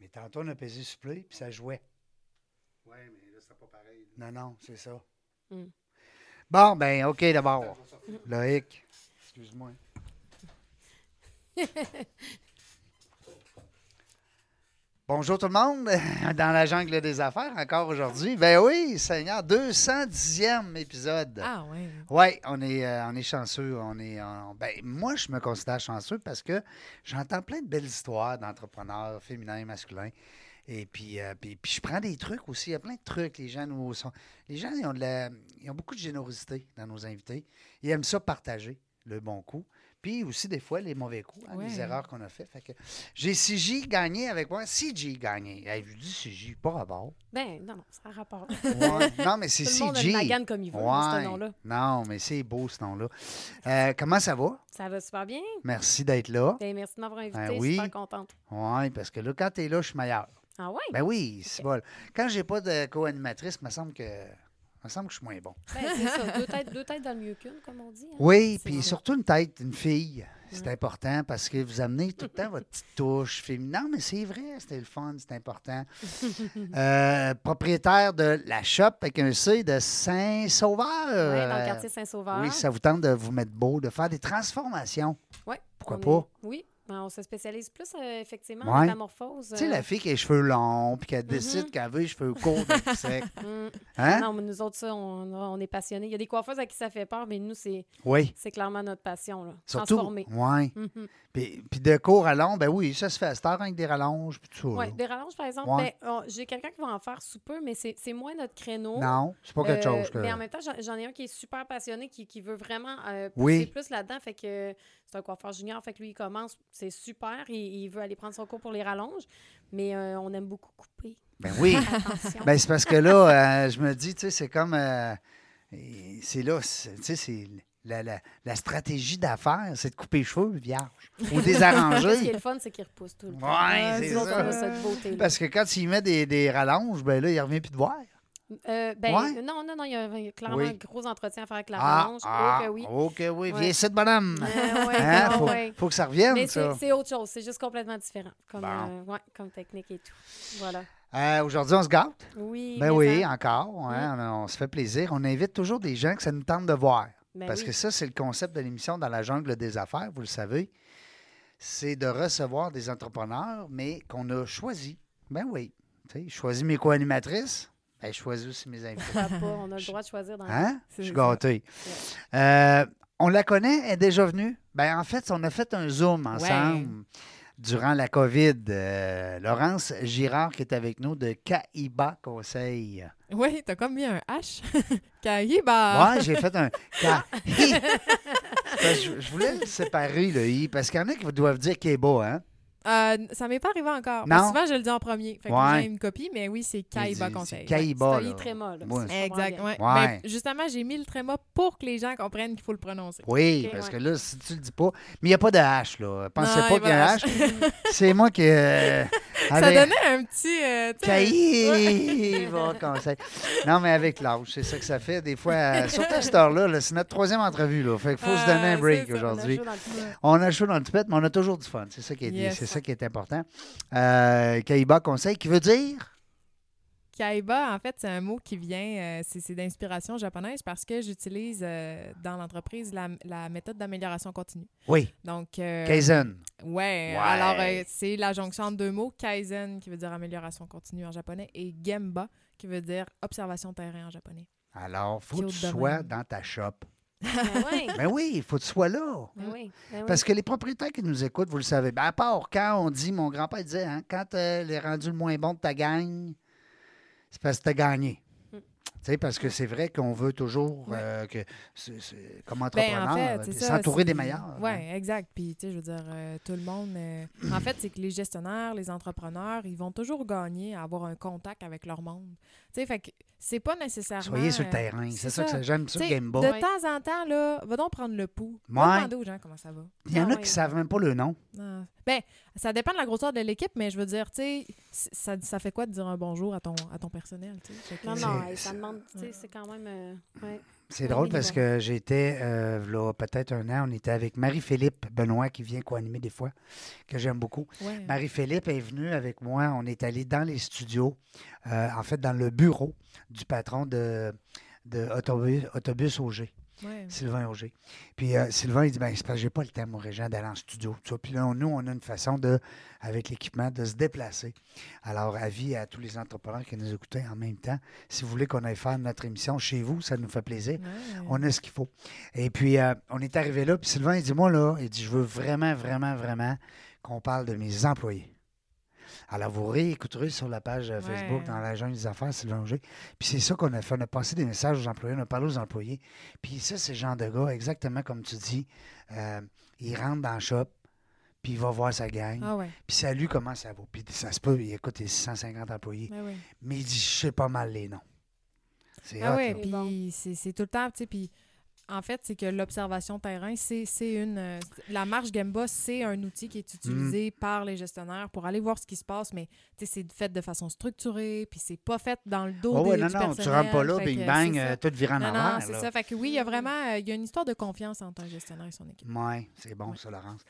Mais tantôt, on a pesé sur play, puis ça jouait. Oui, mais là, c'est pas pareil. Non, non, c'est ça. Mm. Bon, ben, OK, d'abord. Loïc, excuse-moi. Bonjour tout le monde, dans la jungle des affaires encore aujourd'hui. Ben oui, Seigneur, 210e épisode. Ah, ouais. Oui, on est, euh, on est chanceux. On est, on- ben, moi, je me considère chanceux parce que j'entends plein de belles histoires d'entrepreneurs féminins et masculins. Et puis, euh, puis, puis je prends des trucs aussi. Il y a plein de trucs. Les gens, nous sont, les gens ils ont, de la- ils ont beaucoup de générosité dans nos invités. Ils aiment ça partager le bon coup. Puis aussi, des fois, les mauvais coups, hein, les erreurs qu'on a faites. Fait que j'ai CJ gagné avec moi. CJ gagné. Hey, je dis CJ, pas rapport. Ben, non, non, ça a rapport. Ouais. Non, mais c'est Tout le monde a CJ. une comme il veut, Ouais. ce nom-là. Non, mais c'est beau ce nom-là. Euh, comment ça va? Ça va super bien. Merci d'être là. Ben, merci de m'avoir invité. Ben Je suis oui. super contente. Oui, parce que là, quand tu es là, je suis meilleur. Ah, ouais? Ben oui, c'est bon. Quand j'ai pas de co-animatrice, il me semble que. Me semble que je suis moins bon. Ben, c'est ça. Deux têtes, deux têtes dans le mieux qu'une, comme on dit. hein. Oui, puis surtout une tête, une fille. C'est important parce que vous amenez tout le temps votre petite touche féminine. Non, mais c'est vrai, c'était le fun, c'est important. Euh, propriétaire de la shop avec un C de Saint-Sauveur. Oui, dans le quartier Saint-Sauveur. Oui, ça vous tente de vous mettre beau, de faire des transformations. Ouais, Pourquoi pas? Oui, on se spécialise plus, euh, effectivement, Ouais. en métamorphose. Tu sais, euh, la fille qui a les cheveux longs, puis Mm-hmm. qu'elle décide qu'elle veut les cheveux courts, de sec. hum. Hein? Non, mais nous autres, ça, on, on est passionnés. Il y a des coiffeuses à qui ça fait peur, mais nous, c'est Oui. c'est clairement notre passion. Là. Surtout. Transformer. Oui. Mhm. Puis, puis de court à long, ben oui, ça se fait à cette heure avec des rallonges, puis tout ça. Là. des rallonges, par exemple. Ouais. ben, J'ai quelqu'un qui va en faire sous peu, mais c'est c'est moins notre créneau. Non, c'est pas quelque Euh, chose que. Mais en même temps, j'en- ai un qui est super passionné, qui, qui veut vraiment euh, pousser Oui. plus là-dedans. Fait que c'est un coiffeur junior. Fait que lui, il commence, c'est super. Il, il veut aller prendre son cours pour les rallonges. Mais euh, on aime beaucoup couper. Ben oui. Ben c'est parce que là, euh, je me dis, tu sais, c'est comme. c'est là, tu sais, c'est. La, la- la stratégie d'affaires, c'est de couper les cheveux vierges ou Ce qui est désarranger. le fun, c'est qu'il repousse tout le temps. Ouais, c'est Nous autres, on a ça. cette beauté Parce que quand il met des, des rallonges, ben là, il revient plus de voir. Euh, ben, Ouais. non, non, non, il y a un- il y a clairement Oui. un gros entretien à faire avec la Ah, rallonge. ah, Oh que oui. oh que oui. Viens ici, bonhomme. Euh, ouais, Hein? ah Faut, ouais. faut que ça revienne, Mais c'est c'est autre chose, c'est juste complètement différent comme, Bon. euh, comme technique et tout. Voilà. Euh, Aujourd'hui, on se gâte? Oui. Ben oui, ça- encore. hein, on, on se fait plaisir. On invite toujours des gens que ça nous tente de voir. Ben Parce oui. que ça, c'est le concept de l'émission Dans la jungle des affaires, vous le savez. C'est de recevoir des entrepreneurs, mais qu'on a choisi. Ben oui. Tu sais, je choisis mes co-animatrices, ben, je choisis aussi mes invités. Pas, on a le droit de choisir dans Hein? Je suis gâté. Euh, on la connaît, elle est déjà venue. Ben, en fait, on a fait un Zoom ensemble durant la COVID. Euh, Laurence Girard qui est avec nous de Caïba Conseil. Oui, t'as comme mis un H. Cahiba. Ouais, j'ai fait un je, je voulais le séparer, le I, parce qu'il y en a qui doivent dire Kéba, hein? Euh, ça m'est pas arrivé encore. Non? Mais souvent, je le dis en premier. Fait que Ouais. j'ai une copie, mais oui, c'est dit- Conseil. c'est Caïba, C'est tréma, là. Ouais. si je comprends Exact, bien. ouais. Ouais. Ben, justement, j'ai mis le tréma pour que les gens comprennent qu'il faut le prononcer. Oui, parce ouais. que là, si tu le dis pas. Mais il n'y a pas de H, là. Pensez Non, pas qu'il y a un H. C'est moi qui. euh, Ça donnait un petit. euh, Caïba Conseil. Non, mais avec l'âge, c'est ça que ça fait. Des fois, euh, surtout à cette heure-là, là, c'est notre troisième entrevue. Là. Fait qu'il faut se donner un break aujourd'hui. On a chaud dans le toupette, mais on a toujours du fun. C'est ça qui est, Yes. c'est ça qui est important. Euh, Caïba Conseil, qui veut dire? Kaiba, en fait, c'est un mot qui vient, euh, c'est d'inspiration japonaise parce que j'utilise euh, dans l'entreprise la, la méthode d'amélioration continue. Oui, Donc, euh, Kaizen. ouais, Ouais. alors c'est la jonction entre deux mots, Kaizen qui veut dire amélioration continue en japonais et Gemba qui veut dire observation de terrain en japonais. Alors, faut que tu de sois dans ta shop. Ben oui, Ben oui, il faut que tu sois là. ben oui, ben oui. Parce que les propriétaires qui nous écoutent, vous le savez, ben à part quand on dit, mon grand-père disait, hein, quand euh, il est rendu le moins bon de ta gang, c'est parce que tu as gagné. Parce que c'est vrai qu'on veut toujours Ouais. euh, que, comme Ben, entrepreneur, en fait, euh, s'entourer des meilleurs. Oui, hein. exact. Puis, tu sais, je veux dire, euh, tout le monde. euh, en fait, c'est que les gestionnaires, les entrepreneurs, ils vont toujours gagner à avoir un contact avec leur monde. Tu sais, fait que c'est pas nécessairement. Soyez sur le terrain. C'est c'est ça, que ça. ça- j'aime sais, Game de Boy. temps en temps, là, va donc prendre le pouls. Ouais. Va demander aux gens comment ça va. Il y en Ah a ouais. qui savent même pas le nom. Non. Ben, ça dépend de la grosseur de l'équipe, mais je veux dire, tu sais, ça, ça fait quoi de dire un bonjour à ton, à ton personnel, que- Non, non, ça demande, tu sais, c'est quand même. euh, ouais. C'est drôle parce que j'étais, euh, peut-être un an, on était avec Marie-Philippe Benoît qui vient co-animer des fois, que j'aime beaucoup. Ouais. Marie-Philippe est venue avec moi. On est allé dans les studios, euh, en fait, dans le bureau du patron de, de Autobus, Autobus Auger, Ouais. Sylvain Auger. Puis euh, Sylvain, il dit ben, c'est parce que j'ai pas le temps, mon régent, d'aller en studio. tout ça. Puis là, nous, on a une façon de, avec l'équipement, de se déplacer. Alors, avis à tous les entrepreneurs qui nous écoutaient en même temps, si vous voulez qu'on aille faire notre émission chez vous, ça nous fait plaisir. Ouais. On a ce qu'il faut. Et puis, euh, on est arrivé là, puis Sylvain, il dit, moi, là, il dit, je veux vraiment, vraiment, vraiment qu'on parle de mes employés. Alors, vous réécouterez sur la page euh, Facebook Ouais. dans la jungle des affaires, Sylvain Auger. Puis c'est ça qu'on a fait. On a passé des messages aux employés, on a parlé aux employés. Puis ça, c'est le genre de gars, exactement comme tu dis, euh, il rentre dans le shop, puis il va voir sa gang. Ah ouais. Puis salut, comment ça va? Puis ça se peut, il écoute les 650 employés. Ben oui. Mais il dit, je sais pas mal les noms. C'est Ah hot, ouais. C'est bon. puis c'est c'est tout le temps, tu sais, puis en fait, c'est que l'observation terrain, c'est une... euh, la marche Gamba, c'est un outil qui est utilisé Mm. par les gestionnaires pour aller voir ce qui se passe, mais c'est fait de façon structurée, puis c'est pas fait dans le dos Oh, des, ouais, non, du non, tu rentres pas là, bing bang, euh, tout virant en Non, envers. non, c'est ça. Fait que oui, il y a vraiment euh, il y a une histoire de confiance entre un gestionnaire et son équipe. Oui, c'est bon ça, Laurence.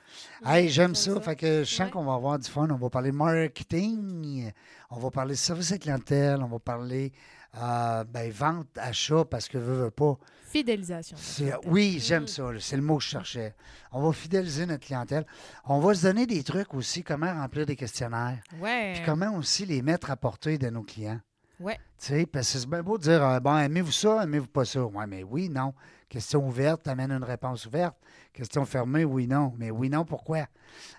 Hey, j'aime j'aime ça. ça. Fait que je sens Ouais. qu'on va avoir du fun. On va parler marketing, on va parler service à clientèle, on va parler euh, ben, vente, achat, parce que veux, veux pas. Fidélisation. oui, j'aime Mm. ça. C'est le mot que je cherchais. On va fidéliser notre clientèle. On va se donner des trucs aussi, comment remplir des questionnaires, Ouais. puis comment aussi les mettre à portée de nos clients. Ouais. Tu sais, parce que c'est bien beau de dire, euh, bon, aimez-vous ça, aimez-vous pas ça? Oui, mais oui, non. Question ouverte, amène une réponse ouverte. Question fermée, oui, non. Mais oui, non, pourquoi?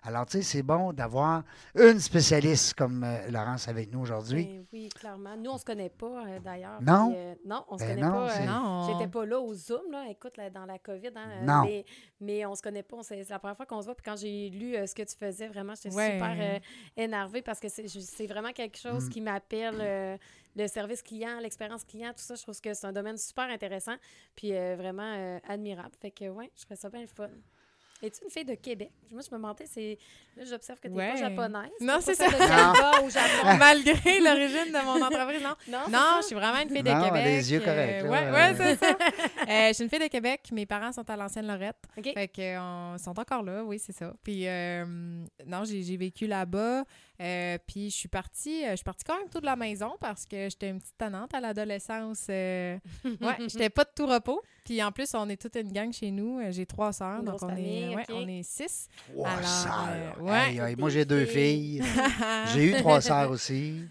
Alors, tu sais, c'est bon d'avoir une spécialiste comme euh, Laurence avec nous aujourd'hui. Ben oui, clairement. Nous, on se connaît pas, euh, d'ailleurs. Non? Puis, euh, non, on se Ben connaît non, pas. euh. J'étais pas là au Zoom, là. Écoute, là, dans la COVID, hein, Non. Mais, mais on se connaît pas. C'est la première fois qu'on se voit. Puis quand j'ai lu euh, ce que tu faisais, vraiment, j'étais Ouais. super euh, énervée parce que c'est vraiment quelque chose Mm. qui m'appelle euh, le service client, l'expérience client, tout ça. Je trouve que c'est un domaine super intéressant. Puis euh, vraiment euh, admirable. Fait que, ouais, je ferais ça bien le fun. But. Es-tu une fille de Québec? Moi, je me demandais, c'est. Là, j'observe que tu n'es Ouais. pas japonaise. Non, c'est ça. au Japon. Malgré l'origine de mon entreprise, non. Non, je suis vraiment une fille de Non, Québec. les yeux euh, corrects, ouais, euh. ouais, c'est ça. Euh, je suis une fille de Québec. Mes parents sont à l'ancienne Lorette. OK. Fait que, euh, on- sont encore là, oui, c'est ça. Puis, euh, non, j'ai vécu là-bas. euh, puis, je suis partie, euh, je suis partie quand même tôt de la maison parce que j'étais une petite tannante à l'adolescence. euh, ouais, j'étais pas de tout repos. Puis, en plus, on est toute une gang chez nous. J'ai trois sœurs, donc on famille, est, ouais, on est six. Trois Alors, sœurs. euh, ouais. Moi, j'ai deux filles. ah, J'ai eu trois sœurs aussi.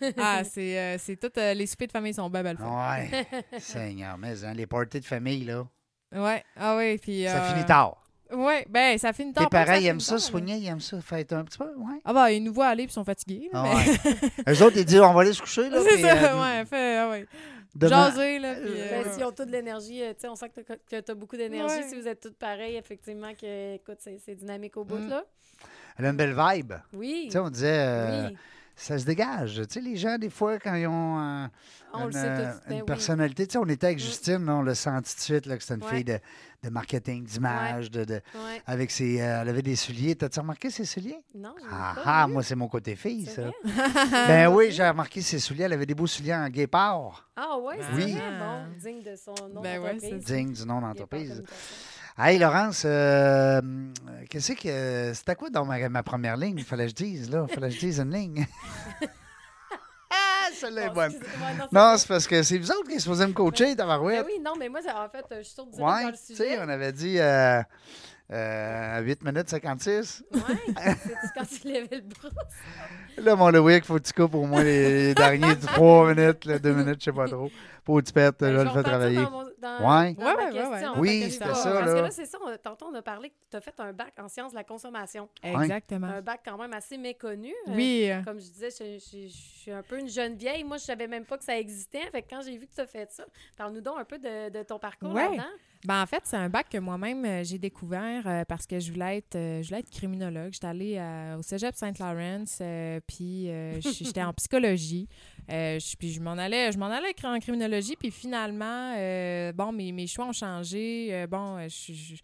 c'est euh, c'est tout. euh, les soupers de famille sont bien belles. Ouais. Seigneur, mais hein, les parties de famille, là, Ouais, ah oui, puis... ça euh, finit tard. Ouais, ben ça finit tard. Tes parents, ils aiment ça, soigner, ils aiment ça, fêter un petit peu, ouais. Ah bah, ils nous voient aller puis ils sont fatigués. là, Ah mais- ouais. Eux autres, ils disent, on va aller se coucher, là. C'est puis, ça, euh, ouais, fait, ah ouais. Demain- Jaser, là, puis... euh, Ben, ouais. S'ils ont toute de l'énergie, euh, tu sais, on sent que tu as beaucoup d'énergie. Ouais. Si vous êtes toutes pareilles, effectivement, que, écoute, c'est dynamique au bout, Mm. là. Elle a une belle vibe. Oui. Tu sais, on disait, euh, oui. ça se dégage. Tu sais, les gens, des fois, quand ils ont euh, On une, le sait euh, tous. Ben une oui. personnalité, tu sais, on était avec Mm. Justine, là, on l'a senti tout de suite, là, que c'était une Ouais. fille de, de marketing, d'image, de, de- Ouais. avec ses, euh, elle avait des souliers. T'as-tu remarqué ses souliers? Non, Ah, pas ah, vu. moi, c'est mon côté fille, ça. vrai? Ben oui, j'ai remarqué ses souliers. Elle avait des beaux souliers en guépard, Ah ouais, c'est Oui. vrai, bon, digne de son nom Ben d'entreprise. digne du nom d'entreprise. Hey, Laurence, euh, qu'est-ce que. C'était quoi dans ma, ma première ligne? Il fallait que je dise, là. Il fallait que je dise une ligne. celle-là est Bon, bonne. non, c'est parce que c'est vous autres qui êtes supposés me coacher, Ben tabarouette. oui, non, mais moi, ça- en fait, je suis sûre de Ouais, dans le tu sais, sujet. on avait dit euh, euh, 8 minutes 56. Ouais, c'est quand tu levais le bras. Là, mon Louis, il faut que tu coupes au moins les, les derniers 3 minutes, 2 minutes, je sais pas trop. Pour que tu perdes, Ben, je je le vais travailler. dans mon- dans- Ouais. dans Ouais, ma ouais, ouais, question, ouais. Oui, c'était ça, Parce là. que là, c'est ça, on- tantôt, on a parlé que tu as fait un bac en sciences de la consommation. Exactement. Un bac quand même assez méconnu. Euh, Oui. euh, Comme je disais, je, je- je suis un peu une jeune vieille. Moi, je savais même pas que ça existait. Fait que quand j'ai vu que tu as fait ça, parle-nous donc un peu de, de ton parcours Ouais. là-dedans. Ben, en fait, c'est un bac que moi-même, euh, j'ai découvert euh, parce que je voulais être, euh, je voulais être criminologue. J'étais allée au cégep Saint-Laurent, puis j'étais en psychologie. Puis je m'en allais, je m'en allais en criminologie, puis finalement, bon, mes, mes choix ont changé. Bon, je, je-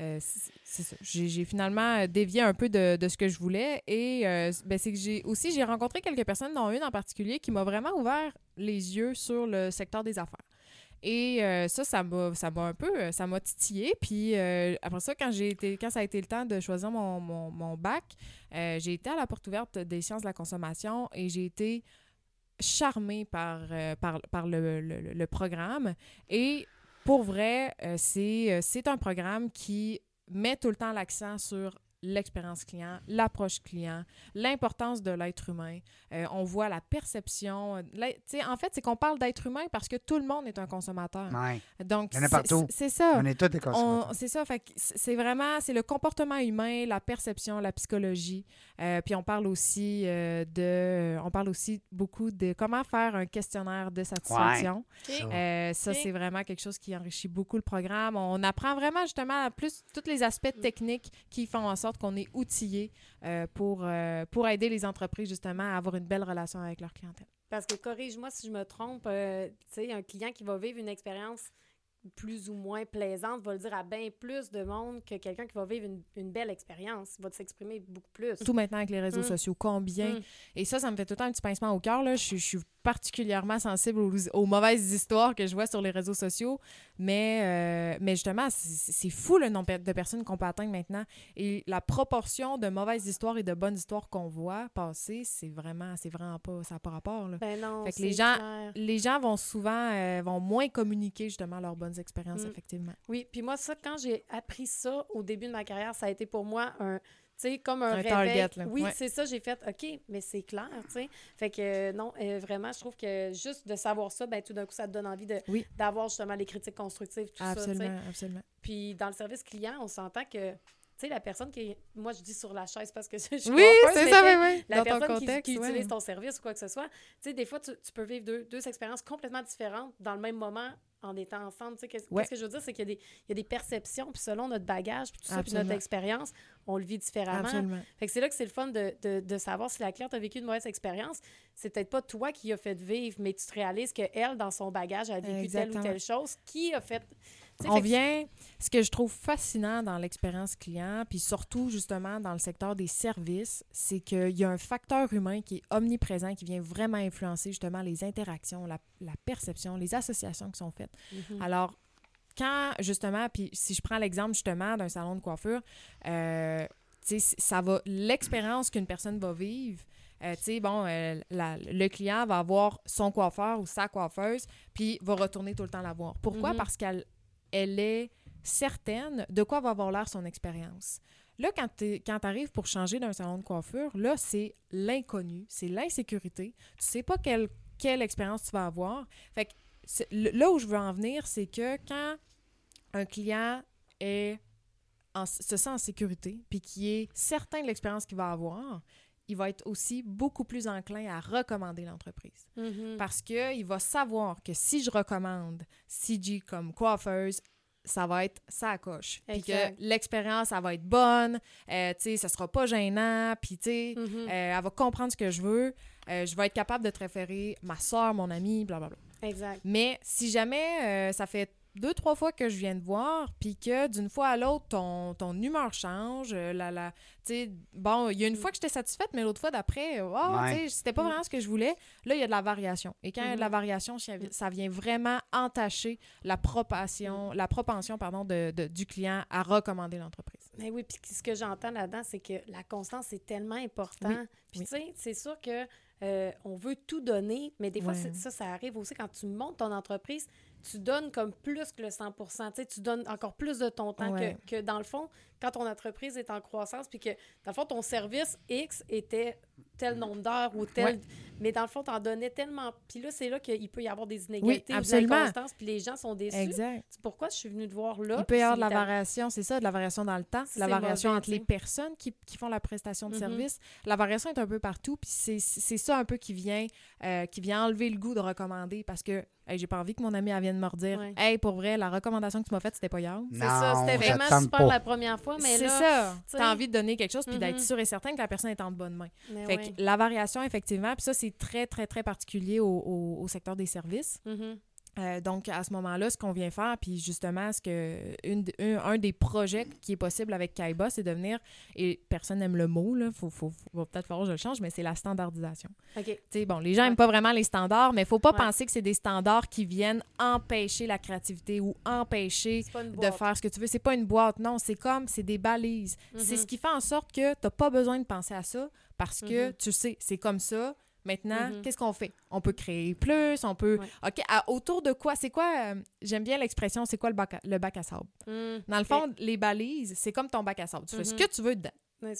euh, c'est c'est ça. J'ai finalement dévié un peu de, de ce que je voulais. Et euh, ben, c'est que j'ai aussi j'ai rencontré quelques personnes, dont une en particulier, qui m'a vraiment ouvert les yeux sur le secteur des affaires. Et euh, ça, ça m'a, un peu, euh, ça m'a titillé. Puis euh, après ça, quand été, quand ça a été le temps de choisir mon, mon, bac, j'ai été à la porte ouverte des sciences de la consommation et j'ai été charmée par, par, par le, le- le programme. Et pour vrai, c'est, c'est un programme qui met tout le temps l'accent sur l'expérience client, l'approche client, l'importance de l'être humain. Euh, on voit la perception. euh, sais, en fait, c'est qu'on parle d'être humain parce que tout le monde est un consommateur. Ouais. Donc, Il y en a c'est- partout. c'est ça. On est tous des On- consommateurs. C'est ça, fait que c- c'est vraiment, c'est le comportement humain, la perception, la psychologie. Euh, puis on parle aussi euh, de, on parle aussi beaucoup de comment faire un questionnaire de satisfaction. Ça. Euh, c'est vraiment quelque chose qui enrichit beaucoup le programme. On apprend vraiment justement plus tous les aspects techniques qui font en sorte qu'on est outillé euh, pour, euh, pour aider les entreprises justement à avoir une belle relation avec leur clientèle. Parce que, corrige-moi si je me trompe, euh, tu sais, un client qui va vivre une expérience plus ou moins plaisante va le dire à bien plus de monde que quelqu'un qui va vivre une, une belle expérience. Il va s'exprimer beaucoup plus. Tout maintenant avec les réseaux Mm. sociaux, combien? Mm. Et ça, ça me fait tout le temps un petit pincement au cœur. Je, suis- je suis particulièrement sensible aux, aux mauvaises histoires que je vois sur les réseaux sociaux. Mais, euh, mais justement, c'est fou le nombre de personnes qu'on peut atteindre maintenant. Et la proportion de mauvaises histoires et de bonnes histoires qu'on voit passer, c'est vraiment, c'est vraiment pas, ça n'a pas rapport. là. Ben non, Fait que les gens- clair. Les gens vont souvent, euh, vont moins communiquer justement leurs bonnes expériences, Mm. effectivement. Oui, puis moi, ça, quand j'ai appris ça au début de ma carrière, ça a été pour moi un. Sais, comme un, Un réveil. target. Oui, Ouais. c'est ça, j'ai fait, OK, mais c'est clair, tu sais. Fait que euh, non, euh, vraiment, je trouve que juste de savoir ça, ben tout d'un coup, ça te donne envie de Oui. d'avoir justement les critiques constructives, tout ça, tu sais. Absolument, absolument. Puis dans le service client, on s'entend que, tu sais, la personne qui est, moi je dis sur la chaise parce que je suis Oui, c'est ça, oui, oui. La Dans ton personne qui- contexte, qui, ouais. utilise ton service ou quoi que ce soit, tu sais, des fois, tu, tu peux vivre deux, deux expériences complètement différentes dans le même moment en étant ensemble. Tu sais, qu'est-ce Ouais. que je veux dire, c'est qu'il y, a des- il y a des perceptions, puis selon notre bagage, puis tout ça, puis notre expérience, on le vit différemment. Absolument. Fait que c'est là que c'est le fun de, de, de savoir si la cliente a vécu une mauvaise expérience. C'est peut-être pas toi qui a fait vivre, mais tu te réalises qu'elle, dans son bagage, a vécu telle ou telle chose. Qui a fait. On vient, ce que je trouve fascinant dans l'expérience client, puis surtout justement dans le secteur des services, c'est qu'il y a un facteur humain qui est omniprésent, qui vient vraiment influencer justement les interactions, la, la perception, les associations qui sont faites. Mhm. Alors, quand justement, puis si je prends l'exemple justement d'un salon de coiffure, euh, ça va, l'expérience qu'une personne va vivre, euh, tu sais, bon, euh, la- le client va avoir son coiffeur ou sa coiffeuse, puis va retourner tout le temps la voir. Pourquoi? Mhm. Parce qu'elle elle est certaine de quoi va avoir l'air son expérience. Là, quand tu arrives pour changer d'un salon de coiffure, là, c'est l'inconnu, c'est l'insécurité. Tu sais pas quelle, quelle expérience tu vas avoir. Fait que là où je veux en venir, c'est que quand un client est en- se sent en sécurité, puis qui est certain de l'expérience qu'il va avoir, il va être aussi beaucoup plus enclin à recommander l'entreprise. Mhm. Parce qu'il va savoir que si je recommande CG comme coiffeuse, ça va être ça coche. Puis que l'expérience, elle va être bonne, euh, tu sais, ça sera pas gênant, puis tu sais, Mhm. euh, elle va comprendre ce que je veux, euh, je vais être capable de te référer ma soeur, mon ami, blablabla. Exact. Mais si jamais ça fait deux, trois fois que je viens te voir, puis que d'une fois à l'autre, ton, ton humeur change, euh, la, la, bon, il y a une fois que j'étais satisfaite, mais l'autre fois d'après, oh, Ouais. c'était pas Mm. vraiment ce que je voulais. Là, il y a de la variation. Et quand il y a de la Mhm. variation, ça vi- ça vient vraiment entacher la Mm. propension, la propension pardon, de, de- du client à recommander l'entreprise. Mais oui, puis ce que j'entends là-dedans, c'est que la constance est tellement important. Oui, Puis oui. tu sais, c'est sûr que euh, on veut tout donner, mais des fois, Ouais. ça, ça arrive aussi quand tu montes ton entreprise, tu donnes comme plus que le 100 Tu sais, tu donnes encore plus de ton temps Ouais. que, que dans le fond, quand ton entreprise est en croissance, puis que dans le fond, ton service X était tel nombre d'heures ou tel. Ouais. Mais dans le fond, tu en donnais tellement. Puis là, c'est là qu'il peut y avoir des inégalités ou de absolument. l'inconstance, puis les gens sont déçus. Exact. C'est pourquoi je suis venue te voir là. Il peut y avoir de la variation, c'est ça, de la variation dans le temps, de la variation mauvais, entre les personnes qui, qui font la prestation de Mhm. service. La variation est un peu partout, puis c'est c'est ça un peu qui vient, euh, qui vient enlever le goût de recommander parce que hey, j'ai pas envie que mon ami elle vienne me redire Ouais. Hey, pour vrai, la recommandation que tu m'as faite, c'était pas hier. C'est ça, c'était ça vraiment super pas. la première fois, mais C'est là. ça. tu sais. Tu as envie de donner quelque chose puis d'être Mhm. sûr et certain que la personne est en mains. mais Fait ouais. que la variation, effectivement, puis ça, c'est très, très, très particulier au, au- au secteur des services. Mhm. Euh, donc, à ce moment-là, ce qu'on vient faire, puis justement, ce que une, un, un des projets qui est possible avec Kaiba, c'est de venir, et personne n'aime le mot, là, faut, faut, peut-être falloir que je le change, mais c'est la standardisation. OK. Tu sais, bon, les gens n'aiment pas vraiment les standards, mais il faut pas Ouais. penser que c'est des standards qui viennent empêcher la créativité ou empêcher de faire ce que tu veux. C'est pas une boîte, non, c'est comme, c'est des balises. C'est Mhm. ce qui fait en sorte que tu n'as pas besoin de penser à ça parce que Mhm. tu sais, c'est comme ça. Maintenant, Mhm. qu'est-ce qu'on fait? On peut créer plus, on peut... Ouais. OK, à- autour de quoi? C'est quoi... euh, J'aime bien l'expression, c'est quoi le bac, à, le bac à sable? Hmm, Dans le fond, les balises, c'est comme ton bac à sable. Tu fais ce Mhm. que tu veux dedans.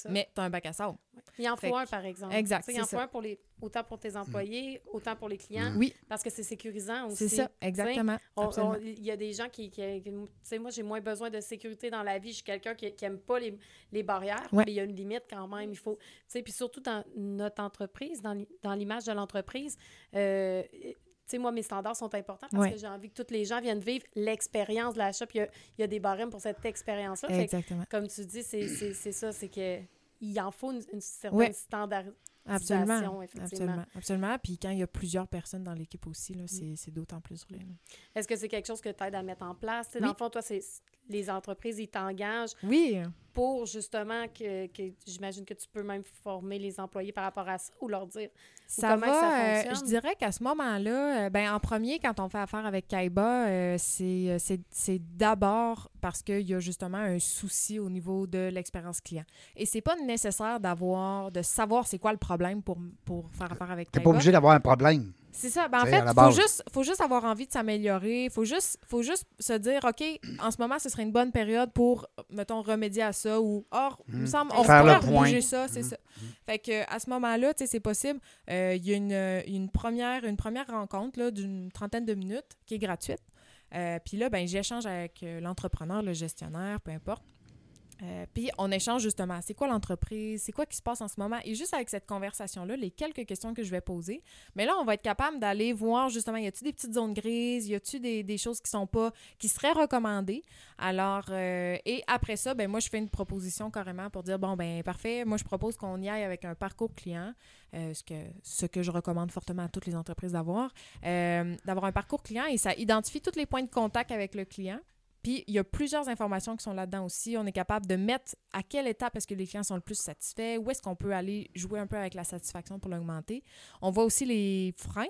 Mais tu as un bac à sable. Il en faut un, par exemple. Exact, Il en faut un pour les, autant pour tes employés, autant pour les clients, Oui, parce que c'est sécurisant aussi. c'est ça, exactement. Il y a des gens qui. qui- qui- tu sais, moi, j'ai moins besoin de sécurité dans la vie. Je suis quelqu'un qui n'aime pas les, les barrières, Ouais. mais il y a une limite quand même. Il faut. Tu sais, puis surtout dans notre entreprise, dans dans l'image de l'entreprise, euh, sais, moi, mes standards sont importants parce Ouais. que j'ai envie que tous les gens viennent vivre l'expérience de l'achat. Puis il y a, il y a des barèmes pour cette expérience-là. Que, Exactement. comme tu dis, c'est ça, c'est que il en faut une, une certaine Ouais. standardisation, Absolument. effectivement. Absolument. Absolument. Puis quand il y a plusieurs personnes dans l'équipe aussi, Mm. là, c'est c'est d'autant plus vrai. Est-ce que c'est quelque chose que tu aides à mettre en place? Sais, Dans Oui. le fond, toi, c'est les entreprises, ils t'engagent Oui, pour justement que, que j'imagine que tu peux même former les employés par rapport à ça ou leur dire ça comment que ça va. euh, fonctionne? je dirais qu'à ce moment-là, euh, ben, en premier, quand on fait affaire avec Kaiba, euh, c'est euh, c'est- c'est d'abord parce qu'il y a justement un souci au niveau de l'expérience client. Et c'est pas nécessaire d'avoir, de savoir c'est quoi le problème pour, pour faire affaire avec T'es pas obligé d'avoir un problème. C'est ça. Ben, en fait, il faut juste, faut juste avoir envie de s'améliorer. Il faut juste, faut juste se dire, OK, en ce moment, ce serait une bonne période pour, mettons, remédier à ça ou, or, il me Mhm. semble, on pourrait bouger ça, c'est Mhm. ça. Fait que à ce moment-là, tu sais, c'est possible. Euh, Il y a une, une, première, une première rencontre d'une trentaine de minutes qui est gratuite. Euh, Puis là, ben, j'échange avec euh, l'entrepreneur, le gestionnaire, peu importe. Euh, puis on échange justement, c'est quoi l'entreprise, c'est quoi qui se passe en ce moment? Et juste avec cette conversation-là, les quelques questions que je vais poser, mais là, on va être capable d'aller voir justement, y a-t-il des petites zones grises, y a-t-il des, des choses qui sont pas, qui seraient recommandées? Alors, euh, et après ça, ben moi, je fais une proposition carrément pour dire, bon, ben parfait, moi, je propose qu'on y aille avec un parcours client, euh, ce, que, ce que je recommande fortement à toutes les entreprises d'avoir, d'avoir un parcours client et ça identifie tous les points de contact avec le client. Puis, il y a plusieurs informations qui sont là-dedans aussi. On est capable de mettre à quelle étape est-ce que les clients sont le plus satisfaits, où est-ce qu'on peut aller jouer un peu avec la satisfaction pour l'augmenter. On voit aussi les freins,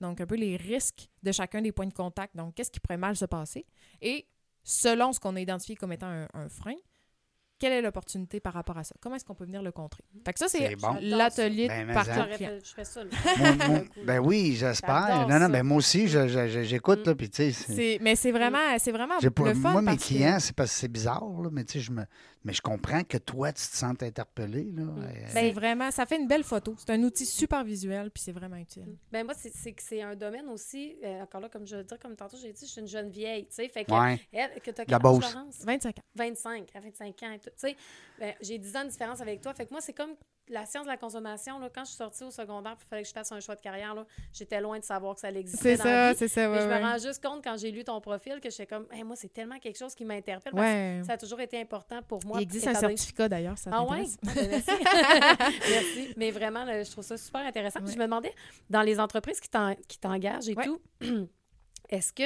donc un peu les risques de chacun des points de contact. Donc, qu'est-ce qui pourrait mal se passer? Et selon ce qu'on a identifié comme étant un, un frein, quelle est l'opportunité par rapport à ça? Comment est-ce qu'on peut venir le contrer? Fait que ça, c'est bon. l'atelier Ben, ça. J'aurais client. je ferais ça. ben oui, j'espère. Non, non, ben moi aussi, je- je- je- j'écoute, Mm. là, puis tu sais, c'est- C'est- Mais c'est vraiment, c'est vraiment j'ai pas- le fun. Moi, mes parce que- clients, c'est parce que c'est bizarre, là, mais tu sais, je me... Mais je comprends que toi, tu te sens interpellé, là. Euh, C'est vraiment, ça fait une belle photo. C'est un outil super visuel, puis c'est vraiment utile. Ben moi, c'est c'est que c'est un domaine aussi, euh, encore là, comme je le dis, comme tantôt, j'ai dit, je suis une jeune vieille, tu sais, fait que, Ouais. elle, que t'as La quel âge, Beauce. Laurence? 25 ans. 25, à 25 ans et tout. Tu sais, ben, j'ai 10 ans de différence avec toi. Fait que moi, c'est comme la science de la consommation. Là, quand je suis sortie au secondaire, il fallait que je fasse un choix de carrière. là, J'étais loin de savoir que ça existait. C'est ça, c'est ça, ouais, je me rends juste compte quand j'ai lu ton profil que j'étais comme, Hey, moi, c'est tellement quelque chose qui m'interpelle. parce Ouais. que Ça a toujours été important pour moi. Il existe un certificat d'ailleurs, ça ah ouais? Ah, ben, merci. merci. Mais vraiment, là, je trouve ça super intéressant. Je me demandais, dans les entreprises qui t'en- qui t'engagent et tout, est-ce que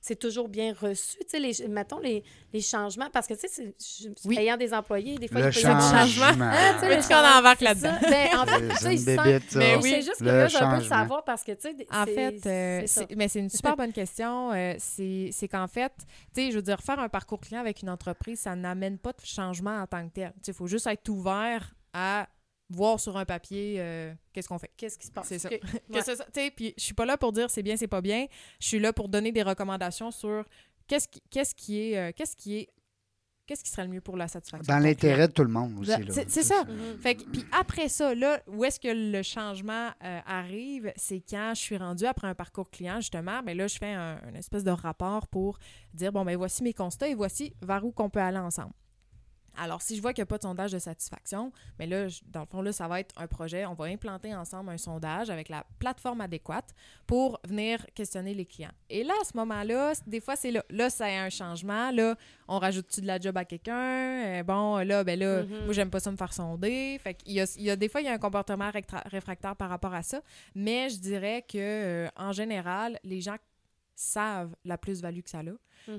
c'est toujours bien reçu, tu sais, les, mettons, les, les changements? Parce que, tu sais, c'est- je- Oui. ayant des employés, des fois, Le il peut y avoir du changement. changement. Ah, tu sais, Mais le qu'on embarque là-dedans? ça. Ben, en fait, tu sais, ils sentent-. Mais Mais oui. c'est juste Le curieuse un peu de changement. savoir parce que, tu sais, En c'est- fait, euh, c'est ça. c'est- mais c'est une super bonne question. Euh, c'est c'est qu'en fait, tu sais, je veux dire, faire un parcours client avec une entreprise, ça n'amène pas de changement en tant que tel. Tu sais, il faut juste être ouvert à voir sur un papier euh, qu'est-ce qu'on fait. Qu'est-ce qui se passe? C'est ça. Ouais. puis je suis pas là pour dire c'est bien, c'est pas bien. Je suis là pour donner des recommandations sur qu'est-ce qui, qu'est-ce qui est, euh, qu'est-ce qui est, qu'est-ce qui serait le mieux pour la satisfaction. Dans l'intérêt de tout le monde aussi. Là. c'est- c'est ça. Fait que, puis après ça, là, où est-ce que le changement euh, arrive? C'est quand je suis rendue après un parcours client, justement, ben là, je fais un, une espèce de rapport pour dire, bon, ben voici mes constats et voici vers où qu'on peut aller ensemble. Alors, si je vois qu'il n'y a pas de sondage de satisfaction, mais là, je- dans le fond, là, ça va être un projet. On va implanter ensemble un sondage avec la plateforme adéquate pour venir questionner les clients. Et là, à ce moment-là, des fois, c'est là. Là, ça a un changement. Là, on rajoute-tu de la job à quelqu'un? Euh, bon, là, ben là, Mhm. moi, j'aime pas ça me faire sonder. Fait qu'il y a, il y a des fois, il y a un comportement réfractaire par rapport à ça. Mais je dirais que, euh, en général, les gens savent la plus-value que ça a,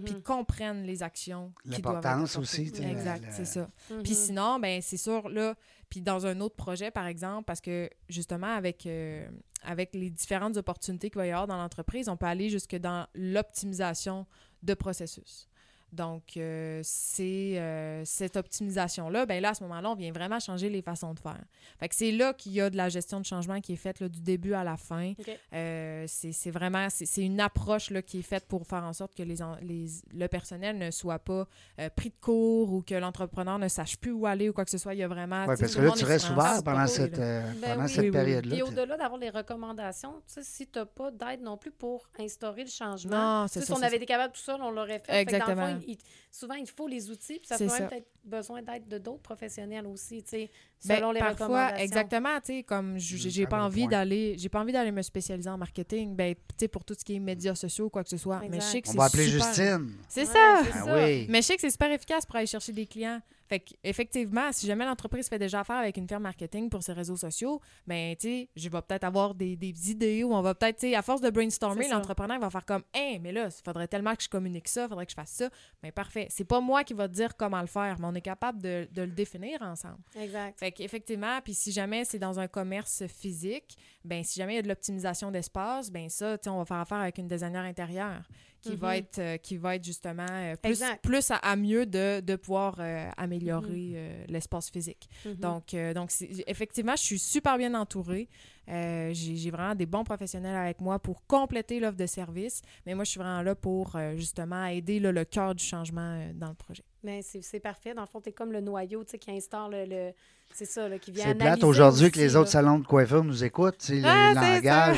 puis comprennent les actions qui doivent être aussi, tu sais, Exact, c'est ça. Puis sinon, ben c'est sûr, là, puis dans un autre projet, par exemple, parce que justement, avec, euh, avec les différentes opportunités qu'il va y avoir dans l'entreprise, on peut aller jusque dans l'optimisation de processus. Donc, euh, c'est euh, cette optimisation-là, ben là, à ce moment-là, on vient vraiment changer les façons de faire. Fait que c'est là qu'il y a de la gestion de changement qui est faite là, du début à la fin. Euh, c'est c'est vraiment, c'est c'est une approche là, qui est faite pour faire en sorte que les, en- les, le personnel ne soit pas euh, pris de cours ou que l'entrepreneur ne sache plus où aller ou quoi que ce soit. Il y a vraiment... Sais, parce que là, tu est restes ouvert pendant pas, cette, euh, Ben pendant oui. cette Oui, oui, oui. période-là. Tu- au-delà d'avoir les recommandations, tu sais, si tu n'as pas d'aide non plus pour instaurer le changement, Non, tu c'est sais, ça. si on avait été capable tout seul, on l'aurait fait. Exactement. Il- souvent, il faut les outils, puis ça peut peut-être besoin d'aide de d'autres professionnels aussi, tu sais, Ben, selon les parfois, recommandations. exactement, tu sais, comme Mm, j'ai très pas bon envie d'aller, j'ai pas envie d'aller me spécialiser en marketing, ben, tu sais, pour tout ce qui est médias sociaux ou quoi que ce soit. Mais je sais que On c'est va appeler super- Justine. C'est Ouais, ça! Ah oui. Mais je sais que c'est super efficace pour aller chercher des clients. Fait effectivement, si jamais l'entreprise fait déjà affaire avec une firme marketing pour ses réseaux sociaux, ben tu sais, je vais peut-être avoir des, des idées ou on va peut-être, tu sais, à force de brainstormer, l'entrepreneur va faire comme, hein, mais là, il faudrait tellement que je communique ça, il faudrait que je fasse ça. Mais parfait. C'est pas moi qui va te dire comment le faire, mais on est capable de, de le définir ensemble. Exact. Fait qu'effectivement, puis si jamais c'est dans un commerce physique, ben si jamais il y a de l'optimisation d'espace, ben ça, tu sais, on va faire affaire avec une designer intérieure qui va Mhm. être euh, qui va être justement euh, plus, plus à, à mieux de, de pouvoir euh, améliorer Mhm. euh, l'espace physique. Mhm. Donc, donc effectivement, je suis super bien entourée. J'ai vraiment des bons professionnels avec moi pour compléter l'offre de service. Mais moi, je suis vraiment là pour justement aider là, le cœur du changement dans le projet. Mais c'est parfait. Dans le fond, tu es comme le noyau qui instaure le. le- c'est ça, là, qui vient C'est plate aujourd'hui que les autres salons de coiffeur nous écoutent, tu sais, le Ah, c'est langage.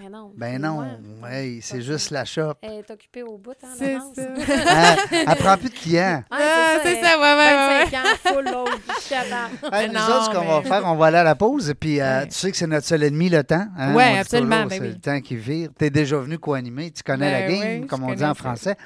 Mais non. Ben non, Ouais. ouais, c'est juste ça. la shop. Elle est occupée au bout, hein, C'est ça. Elle, elle prend plus de clients. Ah, c'est elle- ça, ouais, ouais, ouais. 25 ans, full load. Hey, nous Non, autres, ce qu'on va faire, on va aller à la pause. Et puis, euh, Ouais. tu sais que c'est notre seul ennemi, le temps. hein? Ouais, absolument, toujours, ben c'est oui. le temps qui vire. Tu es déjà venu co-animer. Tu connais la Ben game, oui, comme on dit en ça. français.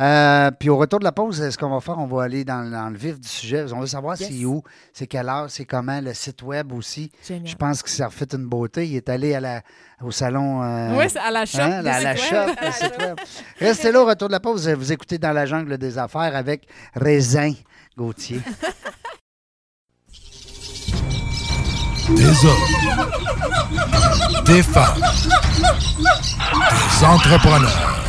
Euh, puis, au retour de la pause, ce qu'on va faire, on va aller dans, le vif du sujet. On veut savoir c'est où, c'est quelle heure, c'est comment, le site web aussi. Génial. Je pense que ça refait une beauté. Il est allé à la, au salon. euh, Oui, c'est à la shop. Hein, de la, shop, le site web. Restez là au retour de la pause. Vous écoutez Dans la jungle des affaires avec Raisin Gauthier. Des hommes, des femmes, des entrepreneurs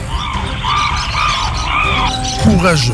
courageux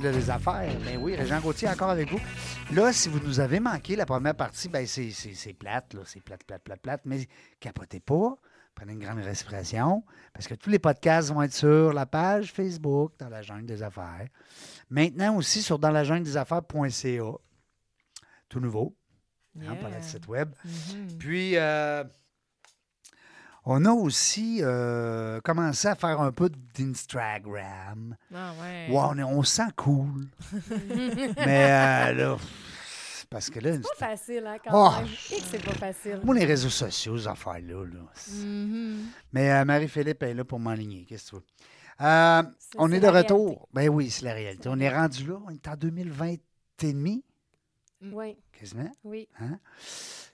Des affaires. Ben oui, Régent Gauthier encore avec vous. Là, si vous nous avez manqué la première partie, ben c'est, plate, là. C'est plate, plate, plate, plate. Mais capotez pas. Prenez une grande respiration. Parce que tous les podcasts vont être sur la page Facebook dans la jungle des affaires. Maintenant aussi sur dans la jungle des affaires.ca. Tout nouveau. hein, Yeah. par le site web. Mhm. Puis, euh, on a aussi euh, commencé à faire un peu d'Instagram. Ah ouais. Ouais, on, est- on se sent cool. Mais euh, là, parce que là, C'est pas facile, hein, quand Oh. même. Et que c'est pas facile. moi, les réseaux sociaux, ces affaires-là. là, Mhm. Mais euh, Marie-Philippe est là pour m'enligner. Qu'est-ce que tu veux? C'est- on c'est est de retour. réalité. Ben oui, c'est la réalité. On est rendu là. On est en 2020 et demi, Oui, quasiment. oui.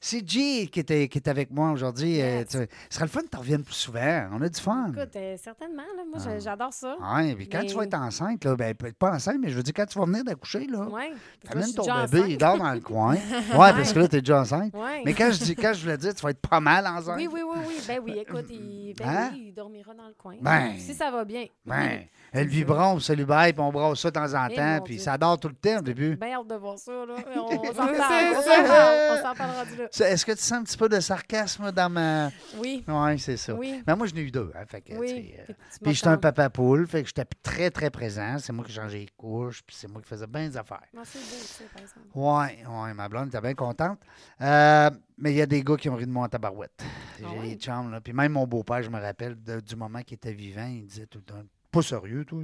C'est G qui est, qui est avec moi aujourd'hui. Euh, Yes. tu- ce serait le fun que tu reviennes plus souvent. On a du fun. Écoute, euh, certainement, là, moi, Ah. j'adore ça. Oui, puis quand tu vas être enceinte, là, ben, peut-être pas enceinte, mais je veux dire, quand tu vas venir d'accoucher, là, Oui. t'amènes ton bébé, il dort dans le coin. Ouais, parce que là, t'es déjà enceinte. Ouais. Mais quand je, dis, quand je voulais dire, tu vas être pas mal enceinte. Oui, oui, oui, oui. Ben oui, écoute, il, ben Hein? oui, il dormira dans le coin. Ben. Si ça va bien. Ben, elle vibron, c'est lui bail, puis on brasse ça de temps en Eh, temps, puis ça dort tout le temps au début. Bien hâte de voir ça, là. On s'en on ça. s'en parle, rendu là. Est-ce que tu sens un petit peu de sarcasme dans ma. Oui, Oui, c'est ça. oui, Mais moi, je n'ai eu deux. Hein, fait que, oui. euh, Puis j'étais un papa poule, fait que j'étais très, très présent. C'est moi qui changeais les couches, puis c'est moi qui faisais bien des affaires. Non, c'est beau, ça, par exemple. Ouais, ouais, ma blonde était bien contente. Euh, mais il y a des gars qui ont ri de moi en tabarouette. J'ai Ah ouais? des chums, là. Puis même mon beau-père, je me rappelle, de- du moment qu'il était vivant, il disait tout le temps Pas sérieux, toi.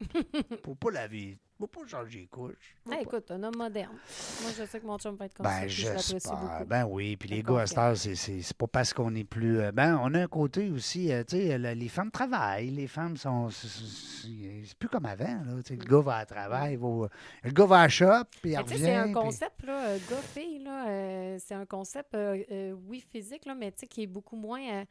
Faut pas laver. Faut pas changer les couches. Pas. écoute, un homme moderne. Moi, je sais que mon chum va être comme ça. Ben, je l'apprécie j'espère. beaucoup. Ben oui, puis les gars, à cette heure, c'est- pas parce qu'on est plus. euh, Ben, on a un côté aussi, euh, tu sais, les femmes travaillent, les femmes sont. c'est- plus comme avant, là. tu sais, Le gars va à travail, il va- le gars va à shop, puis il Mais tu sais, revient. c'est un puis- concept, là, euh, gars-fille, là, euh, c'est un concept, euh, oui, physique, là, mais tu sais, qui est beaucoup moins...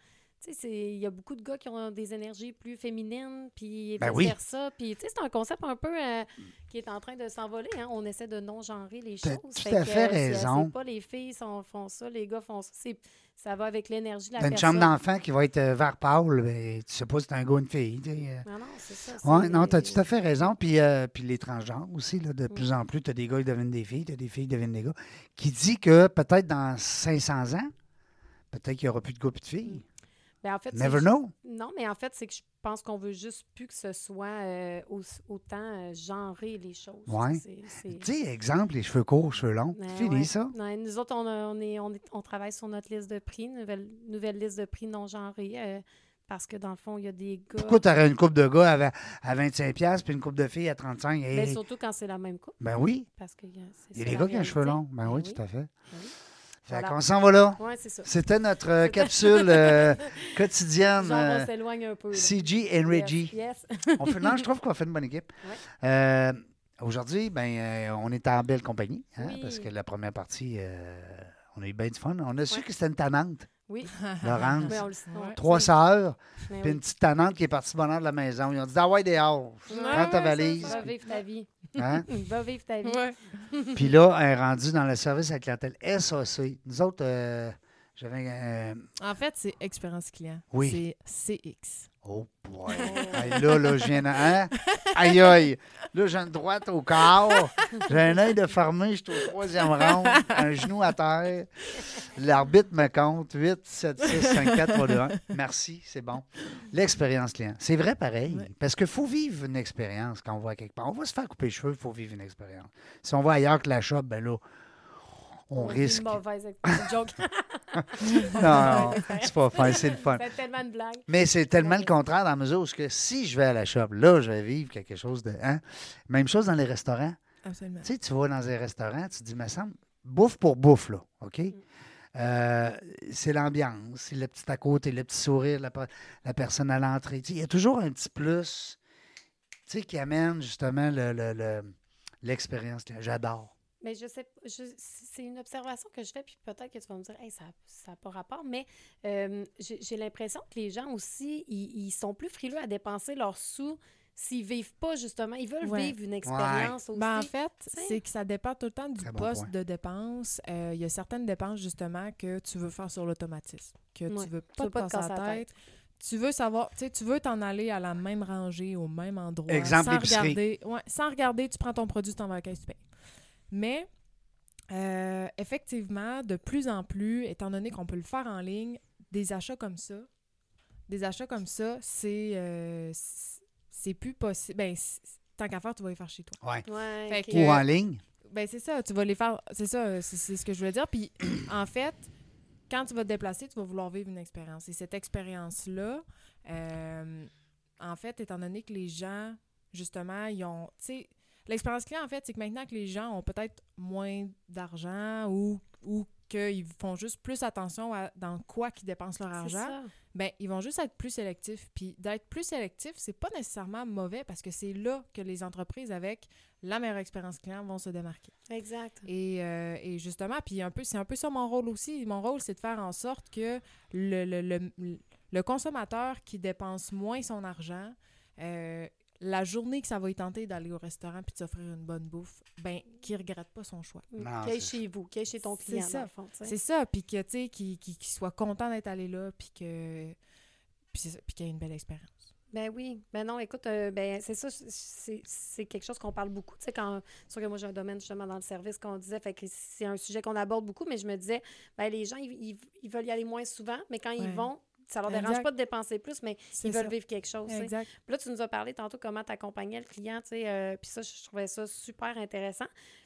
tu sais, c'est- il y a beaucoup de gars qui ont des énergies plus féminines, puis Ben oui. vice-versa. Puis, tu sais, c'est un concept un peu euh, qui est en train de s'envoler. Hein? On essaie de non-genrer les choses. tout à fait raison. C'est pas les filles sont- font ça, les gars font ça. C'est- Ça va avec l'énergie de la une personne. chambre d'enfant qui va être euh, vert pâle, ben, tu sais pas si c'est un gars ou une fille. sais, euh. Non, non, c'est ça. Oui, c'est- non, tu as tout à fait raison. Puis, euh, puis les transgenres aussi, là, de Mm. plus en plus, tu as des gars qui deviennent des filles, tu as des filles qui deviennent des gars. Qui dit que peut-être dans 500 ans, peut-être qu'il n'y aura plus de gars et de filles. Ben, en fait, Never know. Non, mais en fait, c'est que je pense qu'on veut juste plus que ce soit euh, au- autant euh, genrer les choses. C'est- Tu sais, exemple, les cheveux courts, cheveux longs. Ouais, Fini ouais. ça. Ouais, nous autres, on, a- on, est, on, est- on travaille sur notre liste de prix, nouvelle, nouvelle liste de prix non genrée, euh, parce que dans le fond, il y a des gars. Pourquoi tu aurais une coupe de gars à, à 25$ puis une coupe de filles à 35$? Mais Hey, surtout quand c'est la même coupe. Ben oui. Parce que, euh, c'est Il y a des gars qui ont les cheveux longs. Ben Ben oui, oui. tout à fait. Ben oui. Fait Voilà. qu'on s'en va là. Oui, c'est ça. C'était notre euh, capsule euh, quotidienne. Genre, euh, on s'éloigne un peu. là. CG and Reggie. Yes. yes. On fait- non, je trouve qu'on fait une bonne équipe. Ouais. Euh, Aujourd'hui, ben, euh, on est en belle compagnie, hein, Oui. parce que la première partie, euh, on a eu bien du fun. On a su que c'était une tannante, Oui. Laurence. On sait. Ouais. Trois sœurs, Mais puis oui. une petite tannante qui est partie bonheur de la maison. Ils ont dit Ah ouais, dehors, prends ta valise. ça, Va vivre ta vie. Hein? Va vivre ta vie. Ouais. Puis là, elle est rendue dans le service à la clientèle SAC. Nous autres, euh, j'avais. euh, En fait, c'est expérience client. Oui. C'est CX. Oh boy. Hey, là, là, je viens de. Hein? Aïe, aïe. Là, j'ai une droite au corps. J'ai un œil de fermé. Je suis au troisième round. Un genou à terre. L'arbitre me compte. 8, 7, 6, 5, 4, 3, 2, 1. Merci, c'est bon. L'expérience client. C'est vrai pareil. Parce qu'il faut vivre une expérience quand on va quelque part. On va se faire couper les cheveux, il faut vivre une expérience. Si on va ailleurs que la shop, ben là, on risque. Une mauvaise ex- joke. Non, non, c'est pas fin, c'est le fun. C'est tellement une blague. Mais c'est tellement le contraire dans la mesure où que si je vais à la shop, là, je vais vivre quelque chose de. Hein? Même chose dans les restaurants. Absolument. Tu sais, tu vas dans un restaurant, tu te dis, me semble, bouffe pour bouffe, là, OK? Mm. Euh, c'est l'ambiance, c'est le petit à côté, le petit sourire, la, la personne à l'entrée. Tu sais, Il y a toujours un petit plus tu sais, qui amène justement le- le- le- l'expérience. J'adore. Mais je sais, pas, je- c'est une observation que je fais, puis peut-être que tu vas me dire, hey, ça n'a pas rapport, mais euh, j'ai j'ai l'impression que les gens aussi, ils, ils sont plus frileux à dépenser leurs sous s'ils vivent pas, justement. Ils veulent Ouais. vivre une expérience aussi. Ben, en fait, c'est que ça dépend tout le temps du Très poste de dépense. Euh, Il y a certaines dépenses, justement, que tu veux faire sur l'automatisme, que Ouais. tu veux pas veux te pas te casser casser la tête. Tu veux savoir, tu sais, tu veux t'en aller à la même rangée, au même endroit. Exemple, sans regarder, ouais, sans regarder, tu prends ton produit, tu t'en vas à la caisse, tu payes. Mais, euh, effectivement, de plus en plus, étant donné qu'on peut le faire en ligne, des achats comme ça, des achats comme ça, c'est euh, c'est- plus possible. Ben, tant qu'à faire, tu vas les faire chez toi. Ouais. Que- Ou en ligne. Ben, c'est ça, tu vas les faire. C'est ça, c'est c'est ce que je voulais dire. Puis, en fait, quand tu vas te déplacer, tu vas vouloir vivre une expérience. Et cette expérience-là, euh, en fait, étant donné que les gens, justement, ils ont. Tu sais, l'expérience client, en fait, c'est que maintenant que les gens ont peut-être moins d'argent ou, ou qu'ils font juste plus attention à dans quoi qu'ils dépensent leur argent, ben ils vont juste être plus sélectifs. Puis d'être plus sélectif, c'est pas nécessairement mauvais parce que c'est là que les entreprises avec la meilleure expérience client vont se démarquer. Exact. Et, euh, et justement, puis un peu, c'est un peu ça mon rôle aussi. Mon rôle, c'est de faire en sorte que le, le, le, le consommateur qui dépense moins son argent, euh, la journée que ça va y tenter d'aller au restaurant puis de s'offrir une bonne bouffe, ben, qu'il regrette pas son choix. Non, Qui est c'est chez vous, qui est chez ton C'est client, ça. tu sais. C'est ça, puis que, tu sais, qu'il soit content d'être allé là, puis que... Puis c'est ça, qu'il y ait une belle expérience. Ben oui. Ben non, écoute, euh, ben c'est ça, c'est c'est quelque chose qu'on parle beaucoup. Tu sais, quand. C'est sûr que moi, j'ai un domaine justement dans le service qu'on disait, fait que c'est un sujet qu'on aborde beaucoup, mais je me disais, ben les gens, ils, ils- ils veulent y aller moins souvent, mais quand Ouais. ils vont, ça leur dérange Exact. pas de dépenser plus, mais ils veulent ça. vivre quelque chose. Exact. Puis là, tu nous as parlé tantôt comment tu accompagnais le client, tu sais, euh, puis ça, je trouvais ça super intéressant.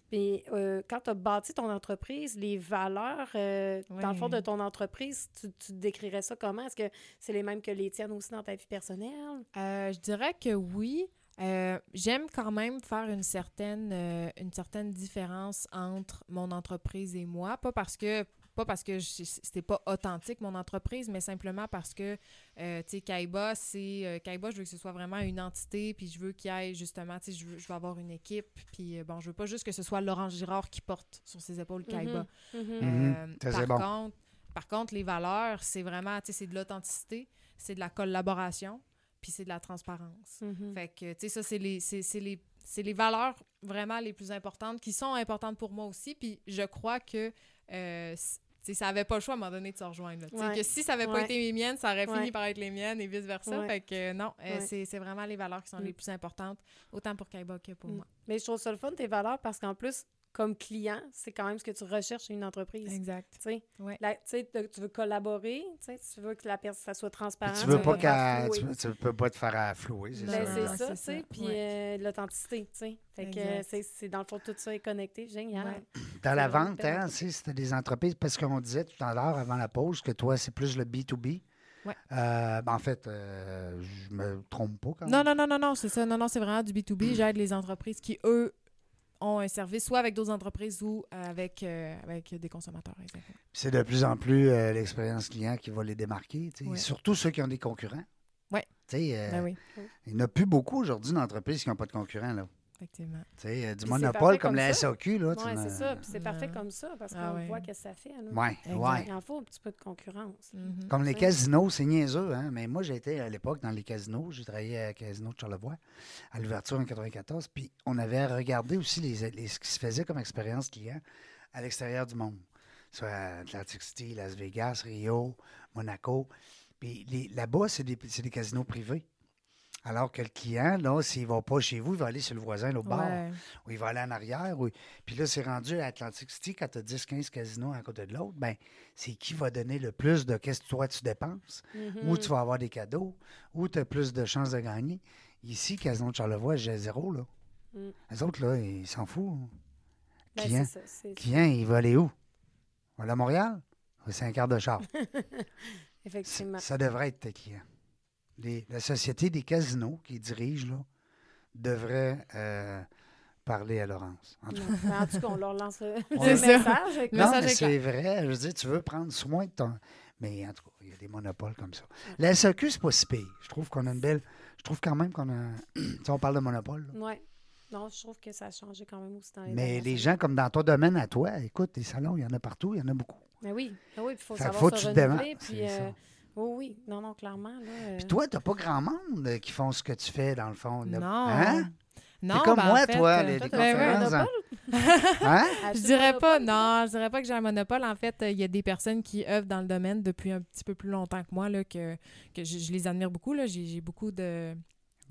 Puis euh, quand tu as bâti ton entreprise, les valeurs, euh, dans le fond, de ton entreprise, tu, tu décrirais ça comment? Est-ce que c'est les mêmes que les tiennes aussi dans ta vie personnelle? Je dirais que oui. Euh, J'aime quand même faire une certaine, euh, une certaine différence entre mon entreprise et moi. Pas parce que pas parce que c'était pas authentique mon entreprise, mais simplement parce que euh, tu sais Kaiba, c'est euh, Kaiba, je veux que ce soit vraiment une entité, puis je veux qu'il y ait justement, tu sais, je veux, je veux avoir une équipe, puis euh, bon, je veux pas juste que ce soit Laurent Girard qui porte sur ses épaules Kaiba. Mhm. Mhm. Euh, par, bon. contre, par contre, les valeurs, c'est vraiment, tu sais, c'est de l'authenticité, c'est de la collaboration, puis c'est de la transparence. Mhm. Fait que, tu sais, ça, c'est les, c'est, c'est les, c'est les valeurs vraiment les plus importantes qui sont importantes pour moi aussi. Puis je crois que euh, ça n'avait pas le choix à un moment donné de se rejoindre. Ouais. Que si ça n'avait pas été les miennes, ça aurait fini par être les miennes et vice-versa. Fait que euh, non, euh, c'est, c'est vraiment les valeurs qui sont Mm. les plus importantes, autant pour Kaiba que pour Mm. moi. Mais je trouve ça le fun, tes valeurs, parce qu'en plus, comme client, c'est quand même ce que tu recherches chez une entreprise. Exact. Tu sais, Ouais. La- tu veux collaborer, tu veux que la personne ça soit Puis transparent. tu veux pas flouer. tu, tu peux pas te faire afflouer, c'est Ben, ça. c'est ça, c'est tu sais. ça. Puis Ouais. euh, l'authenticité, tu sais. Fait que euh, Exact. c'est c'est dans le fond, tout ça est connecté. Génial. Ouais. Dans la vente, hein, tu sais, c'était des entreprises, parce qu'on disait tout à l'heure, avant la pause, que toi, c'est plus le B2B. Ouais. Euh, ben, en fait, euh, je me trompe pas quand même. Non, non, non, non, non, c'est ça. Non, non, c'est vraiment du B2B. J'aide les entreprises qui, eux, ont un service soit avec d'autres entreprises ou euh, avec, euh, avec des consommateurs. C'est de plus en plus euh, l'expérience client qui va les démarquer. Ouais. surtout ceux qui ont des concurrents. Ouais. Ben oui, il n'y en a plus beaucoup aujourd'hui d'entreprises qui n'ont pas de concurrents. Là. Effectivement. Tu sais, euh, du Puis monopole comme comme la. SAQ. Là, Oui, c'est ça. Puis c'est parfait comme ça parce qu'on Ah ouais. voit que ça fait. Ouais, Exact. ouais. Il en faut un petit peu de concurrence. Mhm. Comme les casinos, c'est niaiseux, hein? mais moi, j'étais à l'époque dans les casinos. J'ai travaillé à Casino de Charlevoix, à l'ouverture en 94. Puis on avait regardé aussi les, les- ce qui se faisait comme expérience client à l'extérieur du monde. Soit à Atlantic City, Las Vegas, Rio, Monaco. Puis là-bas, c'est des, c'est des casinos privés. Alors que le client, là, s'il ne va pas chez vous, il va aller sur le voisin, l'autre bord. Ouais. ou il va aller en arrière. Ou... Puis là, c'est rendu à Atlantic City, quand tu as 10-15 casinos à côté de l'autre, ben c'est qui va donner le plus de qu'est-ce que toi tu dépenses, Mhm. où tu vas avoir des cadeaux, où tu as plus de chances de gagner. Ici, Casino de Charlevoix, j'ai zéro, là. Mm. Les autres, là, ils s'en foutent. Ben, client. c'est ça. c'est- Client, il va aller où? Il va aller à Montréal? C'est un quart de char? Effectivement. Ça devrait être tes clients. Les- la société des casinos qui dirigent, là, devrait euh, parler à Laurence. En tout cas. Non. En tout cas, on leur lance le, le message. Non, message mais est c'est vrai. Je veux dire, tu veux prendre soin de ton. Mais en tout cas, il y a des monopoles comme ça. La SAQ, c'est pas si pire. Je trouve qu'on a une belle. Je trouve quand même qu'on a. tu sais, on parle de monopole. là. Ouais. Non, je trouve que ça a changé quand même aussi dans les Mais les gens, comme dans ton domaine à toi, écoute, des salons, il y en a partout, il y en a beaucoup. Mais oui, ben oui, puis il faut Fait savoir faut se tu te renouveler. Puis, euh. Oui, oui. Non, non, clairement. Là, euh, Puis toi, t'as pas grand monde euh, qui font ce que tu fais, dans le fond. là. Non. Hein? Non, T'es comme ben, en moi, fait, toi, euh, les, toi, les t'as un hein? monopole? Hein? Je dirais pas, non, je dirais pas que j'ai un monopole. En fait, il y a des personnes qui œuvrent dans le domaine depuis un petit peu plus longtemps que moi, là, que, que je, je les admire beaucoup. j'ai beaucoup de,